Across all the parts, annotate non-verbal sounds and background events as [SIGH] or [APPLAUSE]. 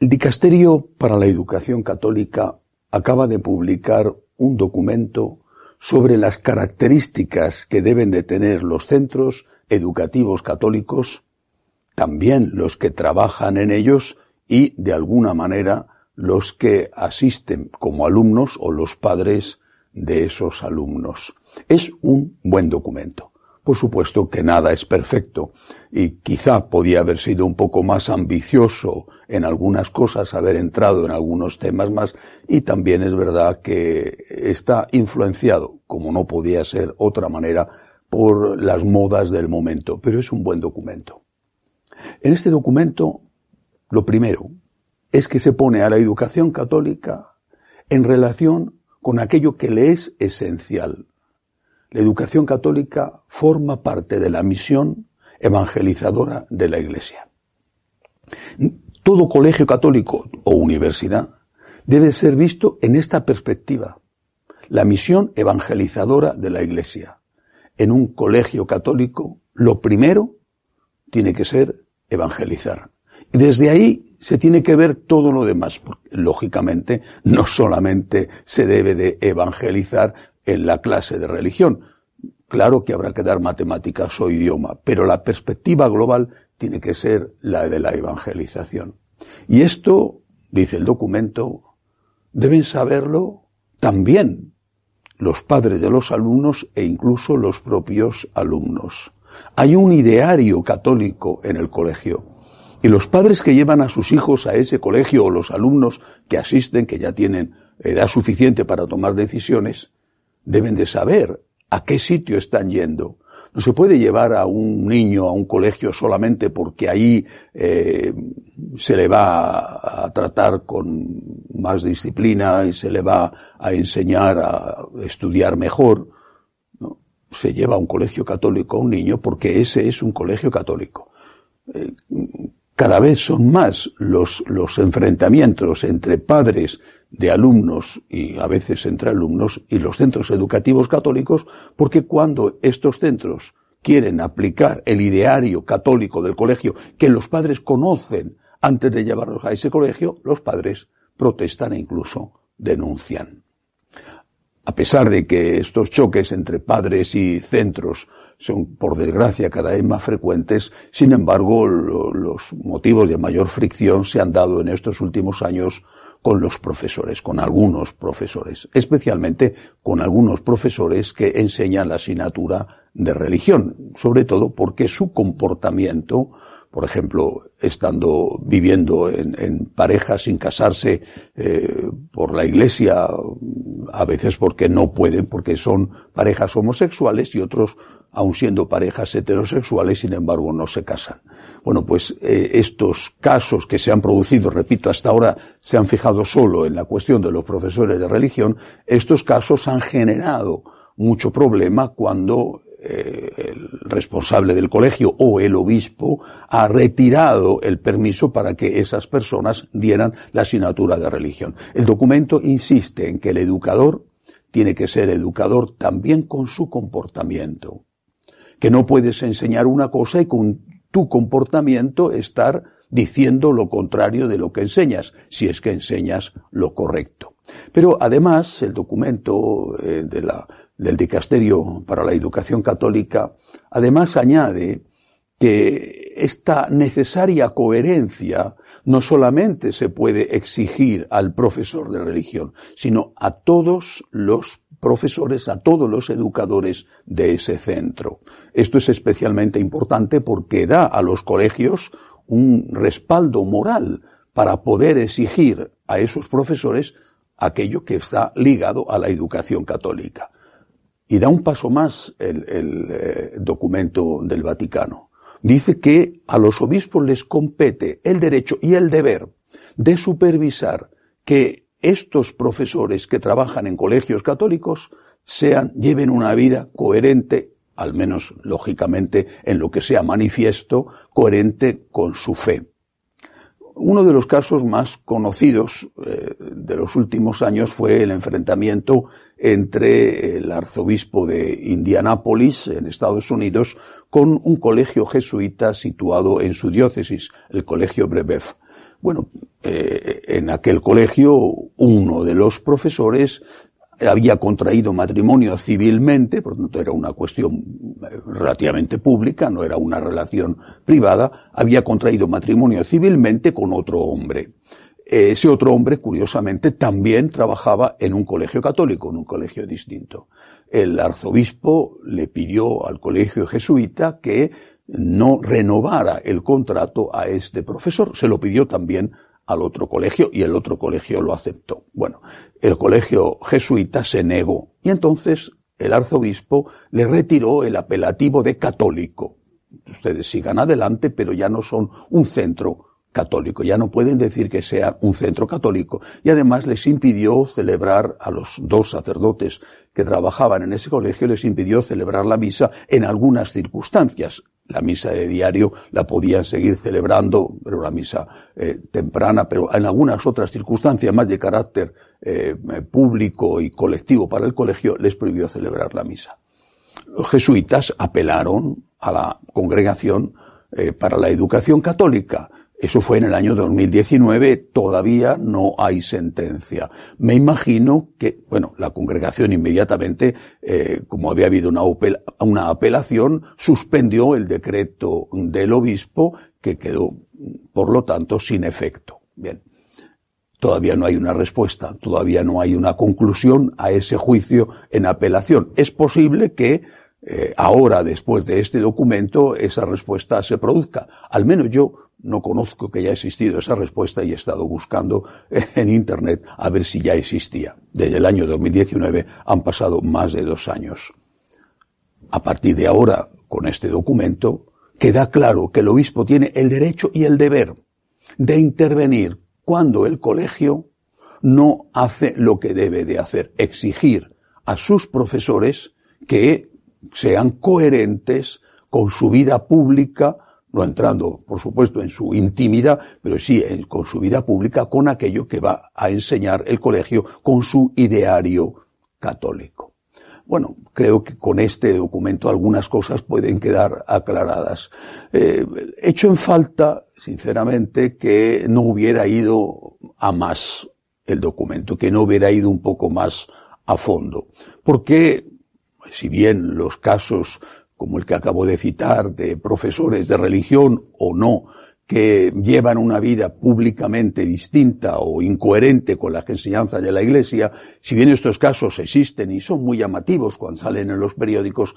El Dicasterio para la Educación Católica acaba de publicar un documento sobre las características que deben de tener los centros educativos católicos, también los que trabajan en ellos y, de alguna manera, los que asisten como alumnos o los padres de esos alumnos. Es un buen documento. Por supuesto que nada es perfecto y quizá podía haber sido un poco más ambicioso en algunas cosas, haber entrado en algunos temas más y también es verdad que está influenciado, como no podía ser otra manera, por las modas del momento, pero es un buen documento. En este documento, lo primero es que se pone a la educación católica en relación con aquello que le es esencial. La educación católica forma parte de la misión evangelizadora de la Iglesia. Todo colegio católico o universidad debe ser visto en esta perspectiva. La misión evangelizadora de la Iglesia. En un colegio católico, lo primero tiene que ser evangelizar. Y desde ahí se tiene que ver todo lo demás, porque lógicamente no solamente se debe de evangelizar en la clase de religión. Claro que habrá que dar matemáticas o idioma, pero la perspectiva global tiene que ser la de la evangelización. Y esto, dice el documento, deben saberlo también los padres de los alumnos e incluso los propios alumnos. Hay un ideario católico en el colegio y los padres que llevan a sus hijos a ese colegio o los alumnos que asisten, que ya tienen edad suficiente para tomar decisiones, deben de saber a qué sitio están yendo. No se puede llevar a un niño a un colegio solamente porque ahí eh, se le va a tratar con más disciplina y se le va a enseñar a estudiar mejor. ¿no? Se lleva a un colegio católico a un niño porque ese es un colegio católico. Eh, cada vez son más los, los enfrentamientos entre padres de alumnos y a veces entre alumnos y los centros educativos católicos, porque cuando estos centros quieren aplicar el ideario católico del colegio que los padres conocen antes de llevarlos a ese colegio, los padres protestan e incluso denuncian. A pesar de que estos choques entre padres y centros son, por desgracia, cada vez más frecuentes. Sin embargo, los motivos de mayor fricción se han dado en estos últimos años con los profesores, con algunos profesores, especialmente con algunos profesores que enseñan la asignatura de religión, sobre todo porque su comportamiento por ejemplo, estando viviendo en, parejas sin casarse eh, por la iglesia, a veces porque no pueden, porque son parejas homosexuales y otros, aun siendo parejas heterosexuales, sin embargo, no se casan. Bueno, pues eh, estos casos que se han producido, repito, hasta ahora se han fijado solo en la cuestión de los profesores de religión, estos casos han generado mucho problema cuando eh, el responsable del colegio o el obispo ha retirado el permiso para que esas personas dieran la asignatura de religión. El documento insiste en que el educador tiene que ser educador también con su comportamiento. Que no puedes enseñar una cosa y con tu comportamiento estar diciendo lo contrario de lo que enseñas, si es que enseñas lo correcto. Pero además, el documento eh, de la del Dicasterio para la Educación Católica, además añade que esta necesaria coherencia no solamente se puede exigir al profesor de religión, sino a todos los profesores, a todos los educadores de ese centro. Esto es especialmente importante porque da a los colegios un respaldo moral para poder exigir a esos profesores aquello que está ligado a la educación católica. Y da un paso más el, eh, documento del Vaticano. Dice que a los obispos les compete el derecho y el deber de supervisar que estos profesores que trabajan en colegios católicos sean, lleven una vida coherente, al menos lógicamente en lo que sea manifiesto, coherente con su fe. Uno de los casos más conocidos eh, de los últimos años fue el enfrentamiento entre el arzobispo de Indianápolis, en Estados Unidos, con un colegio jesuita situado en su diócesis, el colegio Brebeuf. Bueno, eh, en aquel colegio uno de los profesores había contraído matrimonio civilmente, por lo tanto era una cuestión eh, relativamente pública, no era una relación privada, había contraído matrimonio civilmente con otro hombre. Ese otro hombre, curiosamente, también trabajaba en un colegio católico, en un colegio distinto. El arzobispo le pidió al colegio jesuita que no renovara el contrato a este profesor. Se lo pidió también al otro colegio y el otro colegio lo aceptó. Bueno, el colegio jesuita se negó y entonces el arzobispo le retiró el apelativo de católico. Ustedes sigan adelante, pero ya no son un centro católico, ya no pueden decir que sea un centro católico y además les impidió celebrar a los dos sacerdotes que trabajaban en ese colegio, les impidió celebrar la misa en algunas circunstancias. La misa de diario la podían seguir celebrando, pero una misa eh, temprana, pero en algunas otras circunstancias más de carácter eh, público y colectivo para el colegio les prohibió celebrar la misa. Los jesuitas apelaron a la congregación eh, para la educación católica, eso fue en el año 2019, todavía no hay sentencia. Me imagino que, bueno, la congregación inmediatamente, eh, como había habido una, una apelación, suspendió el decreto del obispo que quedó, por lo tanto, sin efecto. Bien. Todavía no hay una respuesta, todavía no hay una conclusión a ese juicio en apelación. Es posible que eh, ahora, después de este documento, esa respuesta se produzca. Al menos yo no conozco que haya existido esa respuesta y he estado buscando [LAUGHS] en Internet a ver si ya existía. Desde el año 2019 han pasado más de dos años. A partir de ahora, con este documento, queda claro que el obispo tiene el derecho y el deber de intervenir cuando el colegio no hace lo que debe de hacer, exigir a sus profesores que sean coherentes con su vida pública, no entrando, por supuesto, en su intimidad, pero sí con su vida pública, con aquello que va a enseñar el colegio, con su ideario católico. Bueno, creo que con este documento algunas cosas pueden quedar aclaradas. Eh, hecho en falta, sinceramente, que no hubiera ido a más el documento, que no hubiera ido un poco más a fondo. Porque, si bien los casos como el que acabo de citar, de profesores de religión o no, que llevan una vida públicamente distinta o incoherente con las enseñanzas de la Iglesia, si bien estos casos existen y son muy llamativos cuando salen en los periódicos,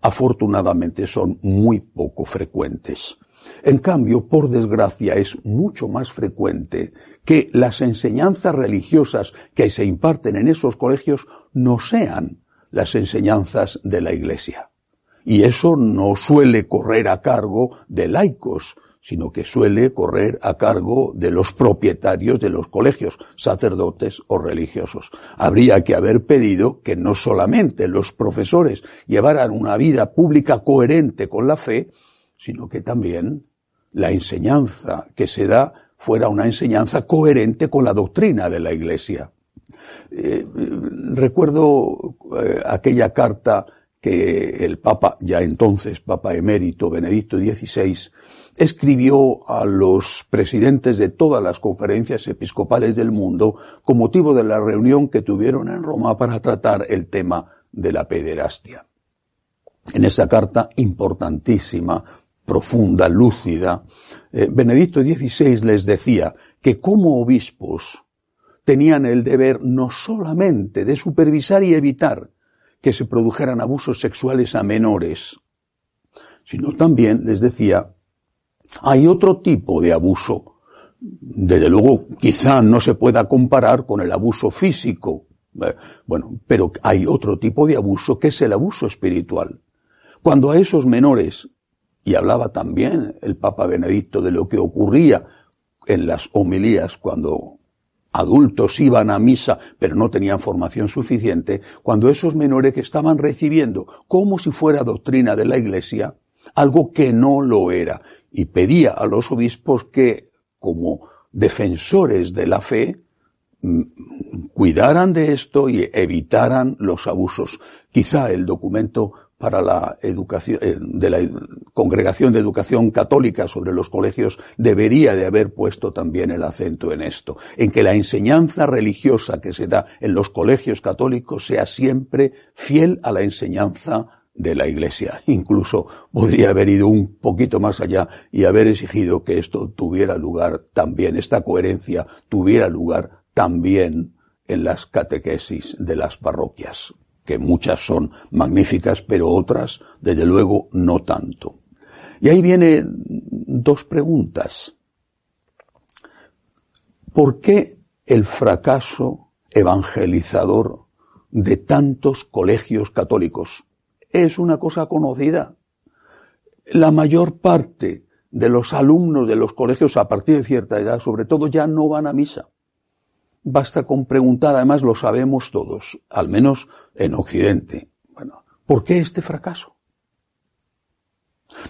afortunadamente son muy poco frecuentes. En cambio, por desgracia, es mucho más frecuente que las enseñanzas religiosas que se imparten en esos colegios no sean las enseñanzas de la Iglesia. Y eso no suele correr a cargo de laicos, sino que suele correr a cargo de los propietarios de los colegios, sacerdotes o religiosos. Habría que haber pedido que no solamente los profesores llevaran una vida pública coherente con la fe, sino que también la enseñanza que se da fuera una enseñanza coherente con la doctrina de la Iglesia. Eh, recuerdo eh, aquella carta que el Papa, ya entonces Papa emérito Benedicto XVI, escribió a los presidentes de todas las conferencias episcopales del mundo con motivo de la reunión que tuvieron en Roma para tratar el tema de la pederastia. En esa carta importantísima, profunda, lúcida, eh, Benedicto XVI les decía que como obispos tenían el deber no solamente de supervisar y evitar que se produjeran abusos sexuales a menores, sino también, les decía, hay otro tipo de abuso. Desde luego, quizá no se pueda comparar con el abuso físico, eh, bueno, pero hay otro tipo de abuso que es el abuso espiritual. Cuando a esos menores, y hablaba también el Papa Benedicto de lo que ocurría en las homilías cuando adultos iban a misa pero no tenían formación suficiente, cuando esos menores que estaban recibiendo como si fuera doctrina de la Iglesia, algo que no lo era, y pedía a los obispos que, como defensores de la fe, mm, cuidaran de esto y evitaran los abusos. Quizá el documento para la educación, eh, de la Congregación de Educación Católica sobre los colegios debería de haber puesto también el acento en esto, en que la enseñanza religiosa que se da en los colegios católicos sea siempre fiel a la enseñanza de la Iglesia. Incluso podría haber ido un poquito más allá y haber exigido que esto tuviera lugar también, esta coherencia tuviera lugar también en las catequesis de las parroquias, que muchas son magníficas, pero otras, desde luego, no tanto. Y ahí vienen dos preguntas. ¿Por qué el fracaso evangelizador de tantos colegios católicos? Es una cosa conocida. La mayor parte de los alumnos de los colegios a partir de cierta edad, sobre todo, ya no van a misa. Basta con preguntar, además lo sabemos todos, al menos en Occidente. Bueno, ¿por qué este fracaso?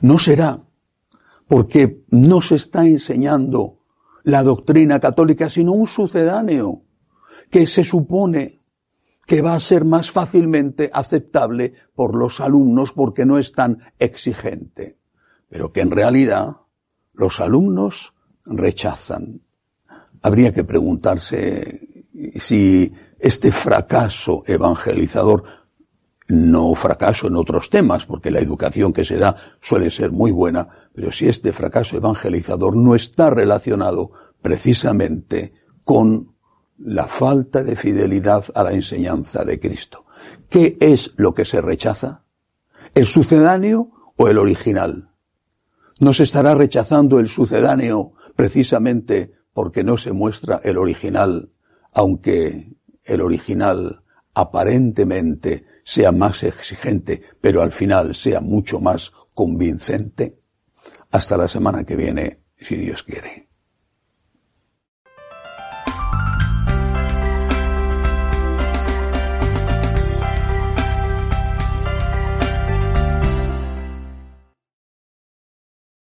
No será porque no se está enseñando la doctrina católica, sino un sucedáneo que se supone que va a ser más fácilmente aceptable por los alumnos porque no es tan exigente, pero que en realidad los alumnos rechazan. Habría que preguntarse si este fracaso evangelizador no fracaso en otros temas, porque la educación que se da suele ser muy buena, pero si este fracaso evangelizador no está relacionado precisamente con la falta de fidelidad a la enseñanza de Cristo. ¿Qué es lo que se rechaza? ¿El sucedáneo o el original? ¿No se estará rechazando el sucedáneo precisamente porque no se muestra el original, aunque el original aparentemente sea más exigente, pero al final sea mucho más convincente. Hasta la semana que viene, si Dios quiere.